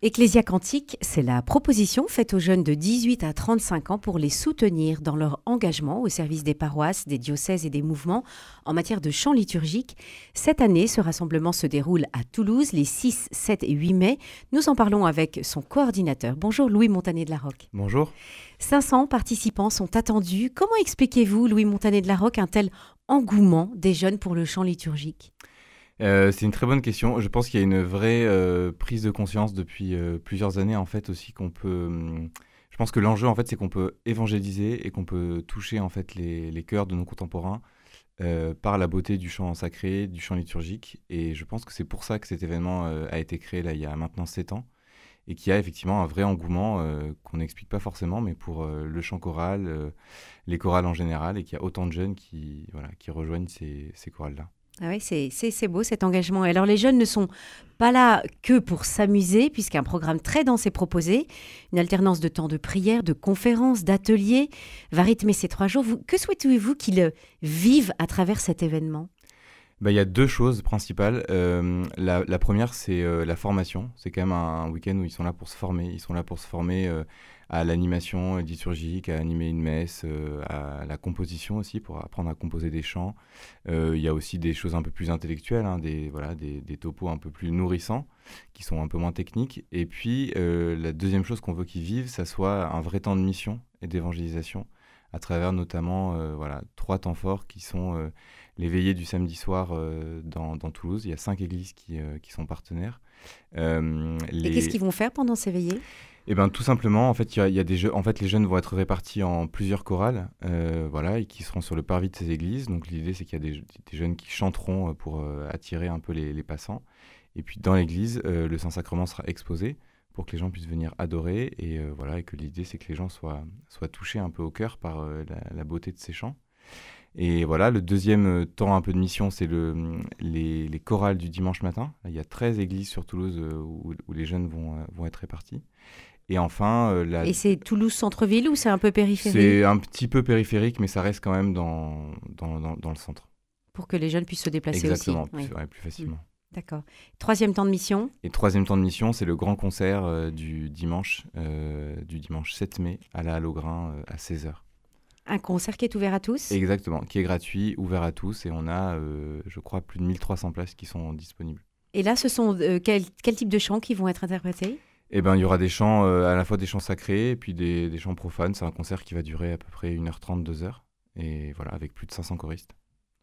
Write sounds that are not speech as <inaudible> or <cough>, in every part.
Ecclésia Quantique, c'est la proposition faite aux jeunes de 18 à 35 ans pour les soutenir dans leur engagement au service des paroisses, des diocèses et des mouvements en matière de chant liturgique. Cette année, ce rassemblement se déroule à Toulouse les 6, 7 et 8 mai. Nous en parlons avec son coordinateur. Bonjour Louis Montané de la Roque. Bonjour. 500 participants sont attendus. Comment expliquez-vous, Louis Montané de la Roque, un tel engouement des jeunes pour le chant liturgique? Euh, c'est une très bonne question. Je pense qu'il y a une vraie euh, prise de conscience depuis euh, plusieurs années en fait aussi qu'on peut. Hum, je pense que l'enjeu en fait c'est qu'on peut évangéliser et qu'on peut toucher en fait les, les cœurs de nos contemporains par la beauté du chant sacré, du chant liturgique. Et je pense que c'est pour ça que cet événement a été créé là il y a maintenant 7 ans et qu'il y a effectivement un vrai engouement qu'on n'explique pas forcément, mais pour le chant choral, les chorales en général, et qu'il y a autant de jeunes qui, qui rejoignent ces, ces chorales-là. Ah oui, c'est beau cet engagement. Alors les jeunes ne sont pas là que pour s'amuser, puisqu'un programme très dense est proposé, une alternance de temps de prière, de conférences, d'ateliers va rythmer ces trois jours. Que souhaitez-vous qu'ils vivent à travers cet événement? Bah, y a deux choses principales. Euh, la, première, c'est euh, la formation. C'est quand même un, week-end où ils sont là pour se former. Ils sont là pour se former euh, à l'animation liturgique, à animer une messe, à la composition aussi, pour apprendre à composer des chants. Il y a aussi des choses un peu plus intellectuelles, hein, des, voilà, des, des, topos un peu plus nourrissants, qui sont un peu moins techniques. Et puis, la deuxième chose qu'on veut qu'ils vivent, ça soit un vrai temps de mission et d'évangélisation à travers notamment euh, voilà, trois temps forts qui sont euh, les veillées du samedi soir euh, dans, Toulouse. Il y a cinq églises qui, qui sont partenaires. Et qu'est-ce qu'ils vont faire pendant ces veillées? Eh ben, tout simplement, en fait, il y a, des jeux, en fait, les jeunes vont être répartis en plusieurs chorales, voilà, et qui seront sur le parvis de ces églises. Donc, l'idée, c'est qu'il y a des, jeunes qui chanteront pour attirer un peu les, les passants. Et puis, dans l'église, le Saint-Sacrement sera exposé pour que les gens puissent venir adorer et euh, voilà et que l'idée c'est que les gens soient, soient touchés un peu au cœur par euh, la, beauté de ces chants. Et voilà, le deuxième euh, temps un peu de mission, c'est le, les, les, chorales du dimanche matin. Il y a 13 églises sur Toulouse où, où, les jeunes vont, vont être répartis. Et enfin, la... Et c'est Toulouse centre-ville ou c'est un peu périphérique? C'est un petit peu périphérique, mais ça reste quand même dans, dans, dans, le centre. Pour que les jeunes puissent se déplacer Exactement, aussi. Exactement, plus, facilement. D'accord. Troisième temps de mission? Et troisième temps de mission, c'est le grand concert euh, du, dimanche, euh, du dimanche 7 mai à la Halograin euh, à 16h. Un concert qui est ouvert à tous? Exactement, qui est gratuit, ouvert à tous, et on a, je crois, plus de 1300 places qui sont disponibles. Et là, ce sont quel, type de chants qui vont être interprétés? Eh ben, il y aura des chants, à la fois des chants sacrés et puis des, des chants profanes. C'est un concert qui va durer à peu près 1h30, 2h. Et voilà, avec plus de 500 choristes.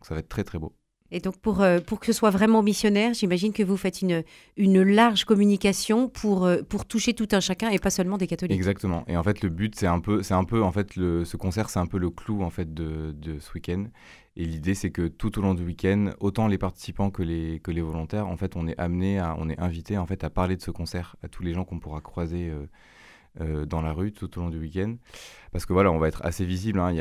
Donc ça va être très très beau. Et donc, pour, euh, pour que ce soit vraiment missionnaire, j'imagine que vous faites une, une large communication pour, euh, pour toucher tout un chacun et pas seulement des catholiques. Exactement. Et en fait, le but, c'est un peu, c'est un peu, en fait, le, ce concert, c'est un peu le clou, en fait, de, de ce week-end. Et l'idée, c'est que tout au long du week-end, autant les participants que les, que les volontaires, en fait, on est amené, à, on est invité, en fait, à parler de ce concert à tous les gens qu'on pourra croiser. Euh, euh, dans la rue tout au long du week-end. Parce que voilà, on va être assez visible. Hein. Il,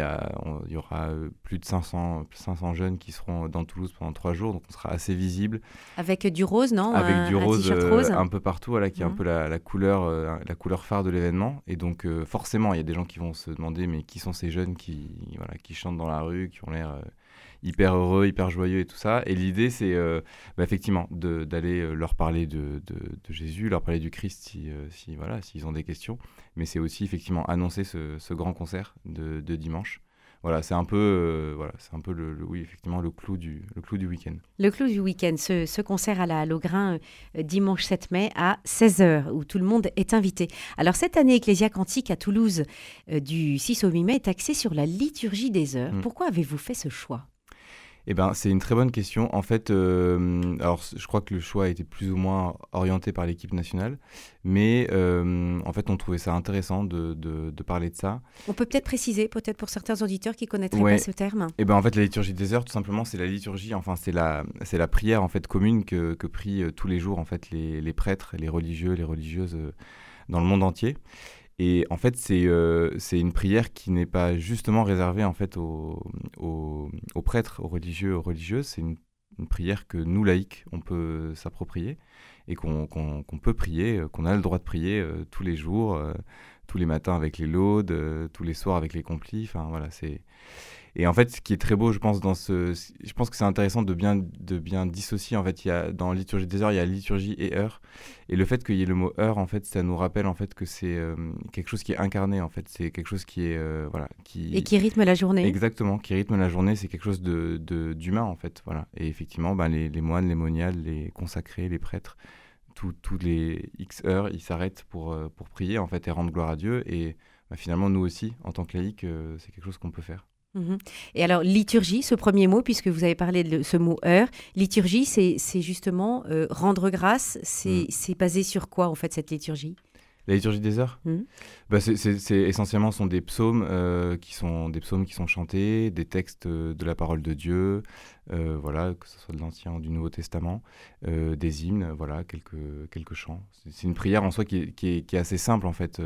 y y, aura euh, plus de 500, 500 jeunes qui seront dans Toulouse pendant trois jours, donc on sera assez visible. Avec du rose, non? Avec du rose, euh, un peu partout, voilà, qui est un mmh. peu la, couleur, la couleur phare de l'événement. Et donc forcément, il y a des gens qui vont se demander, mais qui sont ces jeunes qui, voilà, qui chantent dans la rue, qui ont l'air hyper heureux, hyper joyeux et tout ça. Et l'idée, c'est euh, bah, effectivement d'aller euh, leur parler de, de, Jésus, leur parler du Christ si, euh, si voilà, s'ils ont des questions. Mais c'est aussi effectivement annoncer ce, ce grand concert de, de dimanche voilà, c'est un peu, voilà, c'est un peu le, oui, effectivement, le clou du, le clou du week-end. Le clou du week-end, ce, ce, concert à la Logrin dimanche 7 mai à 16h, où tout le monde est invité. Alors, cette année, Ecclésia Cantique à Toulouse, du 6 au 8 mai, est axée sur la liturgie des heures. Mmh. Pourquoi avez-vous fait ce choix? Eh ben, c'est une très bonne question. En fait, euh, alors je crois que le choix a été plus ou moins orienté par l'équipe nationale, mais euh, en fait, on trouvait ça intéressant de, de, parler de ça. On peut peut-être préciser, peut-être pour certains auditeurs qui connaîtraient pas ce terme. Eh ben, en fait, la liturgie des heures, tout simplement, c'est la liturgie. Enfin, c'est la, c'est la prière en fait commune que, que prient euh, tous les jours en fait les, les prêtres, les religieux, les religieuses dans le monde entier. Et en fait, euh, c'est une prière qui n'est pas justement réservée en fait aux, aux, prêtres, aux religieux, aux religieuses. C'est une, prière que nous, laïcs, on peut s'approprier et qu'on peut prier, euh, qu'on a le droit de prier euh, tous les jours, tous les matins avec les laudes, tous les soirs avec les complis. Enfin, voilà, c'est... Et en fait, ce qui est très beau, je pense, dans ce, je pense que c'est intéressant de bien, de bien dissocier. En fait, il y a dans liturgie des heures, il y a liturgie et heure. Et le fait qu'il y ait le mot heure, en fait, ça nous rappelle en fait que c'est euh, quelque chose qui est incarné. En fait, c'est quelque chose qui est euh, voilà, qui et qui rythme la journée. Exactement, qui rythme la journée. C'est quelque chose de d'humain en fait. Voilà. Et effectivement, ben, les, les moines, les moniales, les consacrés, les prêtres, tous les X heures, ils s'arrêtent pour euh, pour prier en fait et rendre gloire à Dieu. Et ben, finalement, nous aussi, en tant que laïcs, c'est quelque chose qu'on peut faire. Mhm. Et alors, liturgie, ce premier mot, puisque vous avez parlé de ce mot heure, liturgie, c'est justement euh, rendre grâce. Mm. C'est basé sur quoi, en fait, cette liturgie? La liturgie des heures? Mm. bah c'est essentiellement sont des psaumes euh, qui sont des psaumes qui sont chantés, des textes euh, de la parole de Dieu, voilà que ce soit de l'Ancien ou du Nouveau Testament, des hymnes, voilà quelques quelques chants. C'est une prière en soi qui est, qui est, qui est assez simple en fait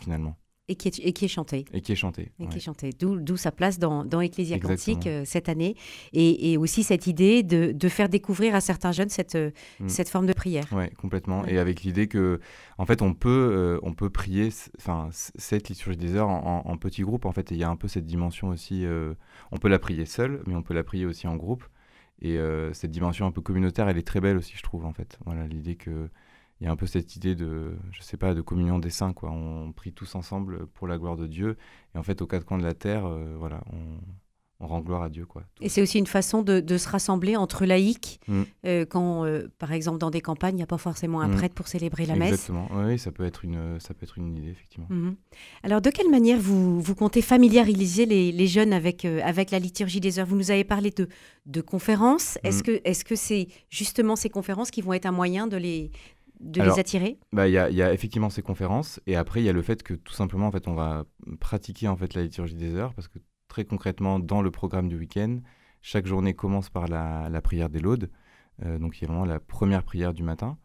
finalement. Et qui, est, et qui est chanté. Et qui est chanté. Et qui est chanté. D'où sa place dans, dans Ecclésia euh, cette année. Et, et, aussi cette idée de, de, faire découvrir à certains jeunes cette, euh, mm. cette forme de prière. Oui, complètement. Et avec l'idée que, en fait, on peut, euh, on peut prier cette liturgie des heures en, en, petits groupes. En fait, il y a un peu cette dimension aussi. on peut la prier seule, mais on peut la prier aussi en groupe. Et cette dimension un peu communautaire, elle est très belle aussi, je trouve, en fait. Voilà, l'idée que il y a un peu cette idée de, je sais pas, de communion des saints, quoi. On prie tous ensemble pour la gloire de Dieu. Et en fait, aux quatre coins de la terre, euh, voilà, on, rend gloire à Dieu, quoi. Et c'est aussi une façon de, se rassembler entre laïcs, mm. euh, quand, euh, par exemple, dans des campagnes, il n'y a pas forcément un mm. prêtre pour célébrer la messe. Exactement. Oui, ça peut être une, ça peut être une idée, effectivement. Mm-hmm. Alors, de quelle manière vous, vous comptez familiariser les, les jeunes avec, avec la liturgie des heures? Vous nous avez parlé de, de conférences. Est-ce mm. que, est-ce que c'est justement ces conférences qui vont être un moyen de les, de les attirer bah, Il y, a, effectivement ces conférences, et après, il y a le fait que tout simplement, en fait, on va pratiquer en fait, la liturgie des heures, parce que très concrètement, dans le programme du week-end, chaque journée commence par la, prière des laudes, euh, donc il y a vraiment la première prière du matin.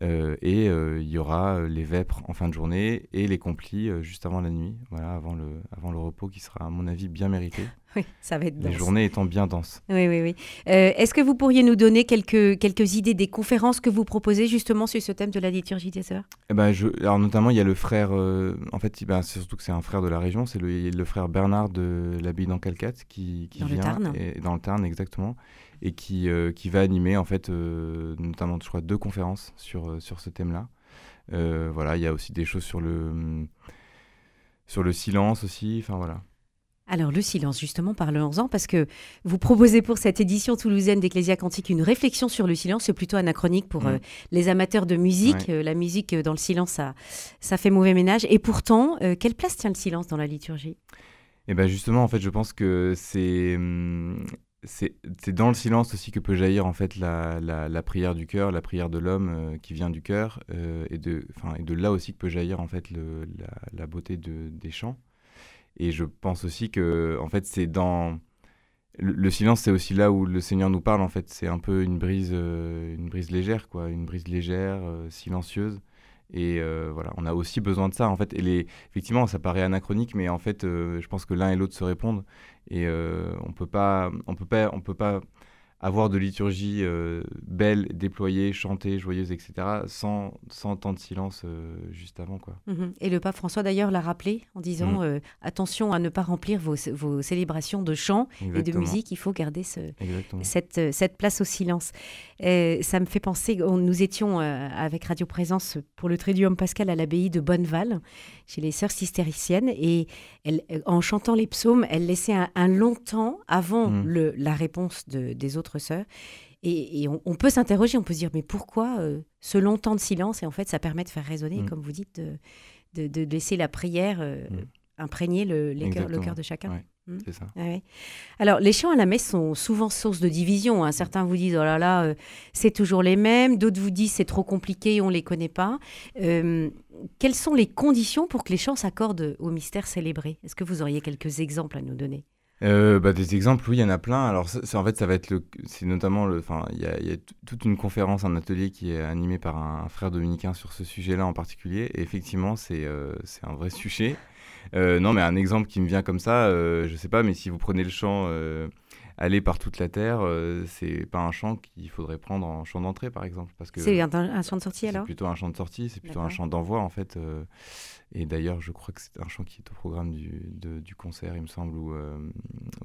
Euh, et euh, il y aura euh, les vêpres en fin de journée et les complis juste avant la nuit, voilà, avant le, avant le repos qui sera à mon avis bien mérité. <laughs> Oui, ça va être dense. Les journées étant bien denses. Oui, oui, oui. Est-ce que vous pourriez nous donner quelques, quelques idées des conférences que vous proposez justement sur ce thème de la liturgie des heures? Eh ben, je, Alors notamment, il y a le frère, en fait, ben, c'est surtout que c'est un frère de la région, c'est le, le frère Bernard de l'abbaye d'Ancalcat qui, qui dans vient. Le Tarn. Et, dans le Tarn, exactement et qui, euh, qui va animer en fait euh, notamment je crois deux conférences sur, euh, sur ce thème-là. voilà, il y a aussi des choses sur le sur le silence aussi, enfin voilà. Alors le silence, justement, parlons-en, parce que vous proposez pour cette édition toulousaine d'Ecclésia Quantique une réflexion sur le silence. C'est plutôt anachronique pour mm. les amateurs de musique. la musique dans le silence, ça, ça fait mauvais ménage. Et pourtant, quelle place tient le silence dans la liturgie? Eh bien justement, en fait, je pense que c'est hum, c'est dans le silence aussi que peut jaillir en fait la, la, prière du cœur, la prière de l'homme euh, qui vient du cœur, euh, et, de, et de là aussi que peut jaillir en fait le, la, beauté de, des chants. Et je pense aussi que en fait c'est dans le, silence, c'est aussi là où le Seigneur nous parle en fait. C'est un peu une brise, euh, une brise légère quoi, une brise légère, silencieuse. Et voilà, on a aussi besoin de ça en fait. Et les, effectivement, ça paraît anachronique, mais en fait, je pense que l'un et l'autre se répondent. Et euh, on peut pas, on peut pas, on peut pas avoir de liturgie euh, belle, déployée, chantée, joyeuse, etc., sans, sans temps de silence euh, juste avant. Quoi. Mhm. Et le pape François, d'ailleurs, l'a rappelé en disant mhm. attention à ne pas remplir vos, vos célébrations de chant et de musique, il faut garder ce, cette, cette, place au silence. ça me fait penser, nous étions avec Radio Présence pour le Triduum Pascal à l'abbaye de Bonneval, chez les sœurs cistériciennes. Et elle, en chantant les psaumes, elle laissait un, long temps avant mm. le, la réponse de, des autres sœurs. Et, on, peut s'interroger, on peut se dire, mais pourquoi euh, ce long temps de silence Et en fait, ça permet de faire résonner, mm. comme vous dites, de, de, laisser la prière euh, mm. imprégner le, les le cœur de chacun. Hmm. C'est ça. Ah Alors, les chants à la messe sont souvent source de division. Hein. Certains vous disent, oh là là, euh, c'est toujours les mêmes. D'autres vous disent, c'est trop compliqué, on ne les connaît pas. Euh, quelles sont les conditions pour que les chants s'accordent au mystère célébré? Est-ce que vous auriez quelques exemples à nous donner? Euh, bah, des exemples, oui, il y en a plein. Alors, en fait, ça va être le, c'est notamment le, enfin, il y a, y a toute une conférence, un atelier qui est animé par un, frère dominicain sur ce sujet-là en particulier. Et effectivement, c'est, c'est un vrai sujet. Euh, non, mais un exemple qui me vient comme ça, euh, je sais pas, mais si vous prenez le chant euh, aller par toute la terre, euh, c'est pas un chant qu'il faudrait prendre en chant d'entrée, par exemple. parce que C'est un, un chant de sortie alors? C'est plutôt un chant de sortie, c'est plutôt un chant d'envoi en fait. euh, et d'ailleurs, je crois que c'est un chant qui est au programme du, de- du concert, il me semble, euh,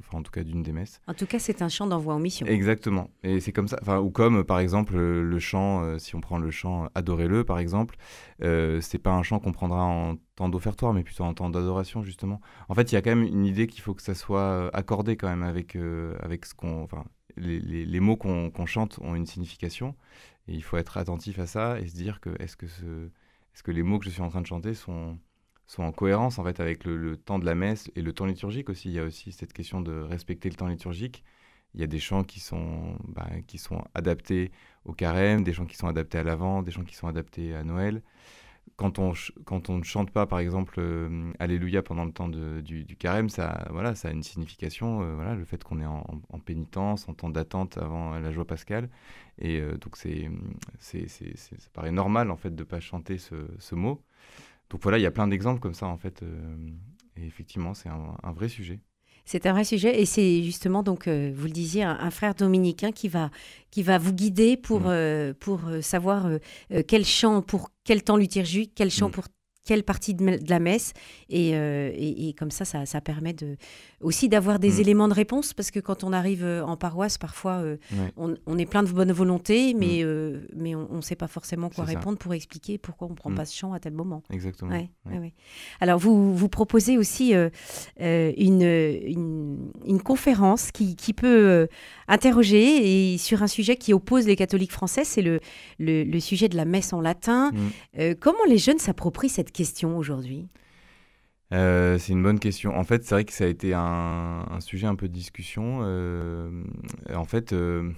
enfin en tout cas d'une des messes. En tout cas, c'est un chant d'envoi en mission. Exactement. Et c'est comme ça. Enfin, ou comme, euh, par exemple, euh, le chant, euh, si on prend le chant Adorez-le, par exemple, euh, c'est pas un chant qu'on prendra en temps d'offertoire, mais plutôt en temps d'adoration, justement. En fait, il y a quand même une idée qu'il faut que ça soit accordé quand même avec, euh, avec ce qu'on. Enfin, les, les- les mots qu'on qu'on chante ont une signification. Et il faut être attentif à ça et se dire que est-ce que, ce, est-ce que les mots que je suis en train de chanter sont, sont en cohérence en fait avec le, temps de la messe et le temps liturgique aussi. Il y a aussi cette question de respecter le temps liturgique. Il y a des chants qui sont, bah, qui sont adaptés au carême, des chants qui sont adaptés à l'Avent, des chants qui sont adaptés à Noël. Quand on, quand on ne chante pas, par exemple, euh, Alléluia pendant le temps du, carême, ça, voilà, ça a une signification. euh, voilà, le fait qu'on est en, en pénitence, en temps d'attente avant la joie pascale. Et euh, donc, c'est, ça paraît normal, en fait, de ne pas chanter ce mot. Donc voilà, il y a plein d'exemples comme ça, en fait. euh, et effectivement, c'est un, un vrai sujet. C'est un vrai sujet et c'est justement donc euh, vous le disiez un, un frère dominicain qui va qui va vous guider pour Mm. euh, pour savoir euh, quel chant pour quel temps liturgique, quel chant Mm. pour quelle partie de, la messe et, euh, et, et comme ça, ça ça permet de aussi d'avoir des Mm. éléments de réponse parce que quand on arrive euh, en paroisse parfois euh, Ouais. on, on est plein de bonne volonté mais euh, mais on ne sait pas forcément quoi ça. répondre pour expliquer pourquoi on prend Mm. pas ce chant à tel moment. Exactement. Ouais, Ouais. Alors, vous, vous proposez aussi une, une, une conférence qui, qui peut interroger et sur un sujet qui oppose les catholiques français, c'est le, le, le sujet de la messe en latin. Mm. Comment les jeunes s'approprient cette question aujourd'hui Euh, c'est une bonne question. En fait, c'est vrai que ça a été un, un sujet un peu de discussion. euh, en fait, euh,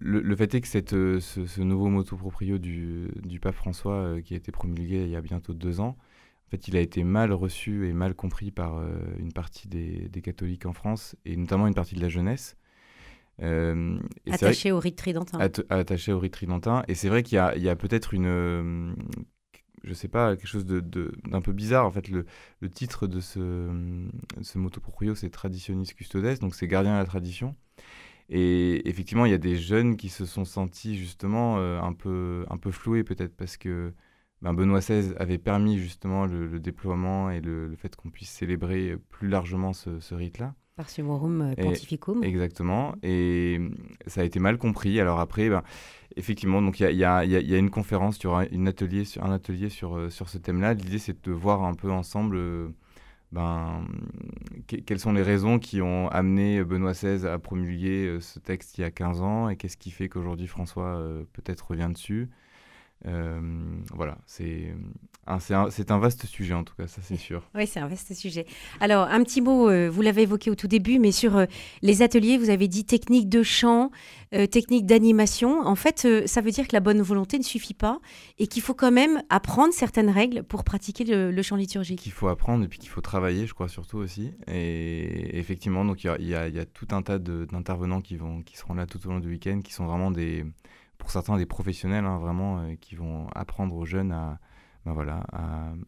le, fait est que cette, ce, ce nouveau motu proprio du, du pape François, qui a été promulgué il y a bientôt deux ans, en fait, il a été mal reçu et mal compris par une partie des, des catholiques en France, et notamment une partie de la jeunesse. Euh, Attaché au rite tridentin Atta- attaché au rite tridentin. Et c'est vrai qu'il y a, peut-être une, je sais pas, quelque chose d'un peu bizarre. En fait, le, titre de ce, de ce motu proprio, c'est Traditionis Custodes, donc c'est gardien de la tradition. Et effectivement, il y a des jeunes qui se sont sentis justement euh, un, peu, un peu floués peut-être parce que ben, Benoît XVI avait permis justement le, déploiement et le, fait qu'on puisse célébrer plus largement ce, ce rite-là. Par Summorum euh, Et- Pontificum. Exactement. Et mm, ça a été mal compris. Alors après, ben, effectivement, donc il y a, y y y une conférence, il y aura une atelier sur, un atelier sur, euh, sur ce thème-là. L'idée, c'est de voir un peu ensemble euh, ben, que- quelles sont les raisons qui ont amené Benoît XVI à promulguer ce texte il y a 15 ans et qu'est-ce qui fait qu'aujourd'hui François euh, peut-être revient dessus. Euh, voilà, c'est un, c'est un, un vaste sujet en tout cas, ça c'est sûr. <laughs> Oui, c'est un vaste sujet. Alors, un petit mot, euh, vous l'avez évoqué au tout début, mais sur euh, les ateliers, vous avez dit technique de chant, technique d'animation. En fait, ça veut dire que la bonne volonté ne suffit pas et qu'il faut quand même apprendre certaines règles pour pratiquer le, le chant liturgique. qu'il faut apprendre et puis qu'il faut travailler, je crois surtout aussi. Et effectivement, donc il y y a- il y a tout un tas d'intervenants qui vont, qui seront là tout au long du week-end, qui sont vraiment des, pour certains des professionnels, hein, vraiment, euh, qui vont apprendre aux jeunes à, ben voilà,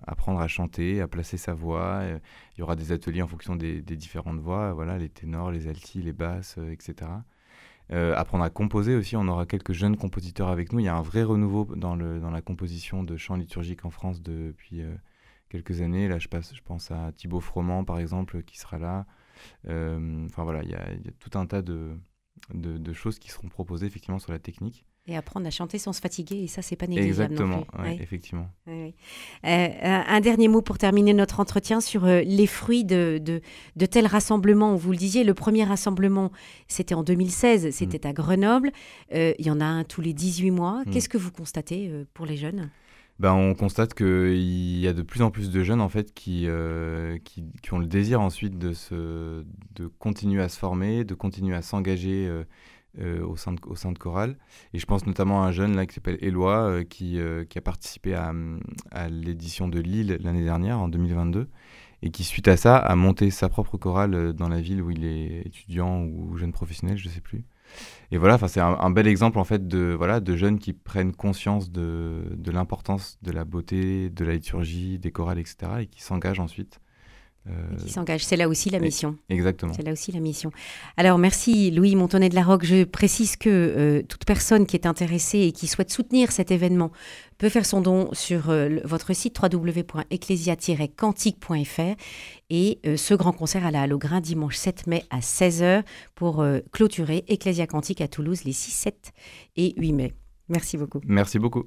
apprendre à chanter, à placer sa voix. Euh, Il y aura des ateliers en fonction des, différentes voix, voilà, les ténors, les altis, les basses, euh, etc. Apprendre à composer aussi, on aura quelques jeunes compositeurs avec nous. Il y a un vrai renouveau dans, le, dans la composition de chants liturgiques en France depuis quelques années. Là, je, passe, je pense à Thibaut Froment, par exemple, qui sera là. Enfin voilà, il y, a, tout un tas de, de choses qui seront proposées effectivement sur la technique. Et apprendre à chanter sans se fatiguer, et ça, c'est pas négligeable Exactement, non plus. ouais, Ouais. effectivement. Oui. Euh, un dernier mot pour terminer notre entretien sur euh, les fruits de, de, de tels rassemblements. Vous le disiez, le premier rassemblement, c'était en 2016, c'était à Grenoble. Euh, il y en a un tous les 18 mois. Mm. Qu'est-ce que vous constatez euh, pour les jeunes? Ben, on constate qu'il y a de plus en plus de jeunes en fait qui, euh, qui, qui ont le désir ensuite de, se, de continuer à se former, de continuer à s'engager euh, euh, au, sein de, au sein de chorale. Et je pense notamment à un jeune là, qui s'appelle Éloi euh, qui, euh, qui a participé à, à l'édition de Lille l'année dernière, en 2022, et qui suite à ça a monté sa propre chorale dans la ville où il est étudiant ou jeune professionnel, je ne sais plus. Et voilà, c'est un, un bel exemple en fait de, voilà, de jeunes qui prennent conscience de, de l'importance de la beauté, de la liturgie, des chorales, etc. et qui s'engagent ensuite qui s'engage. C'est là aussi la mission. Exactement. C'est là aussi la mission. Alors merci Louis Montonnet de la Roque. Je précise que toute personne qui est intéressée et qui souhaite soutenir cet événement peut faire son don sur votre site www.ecclesia-quantique.fr et ce grand concert à la Halograin dimanche 7 mai à 16h pour clôturer Ecclesia Quantique à Toulouse les 6, 7 et 8 mai. Merci beaucoup. Merci beaucoup.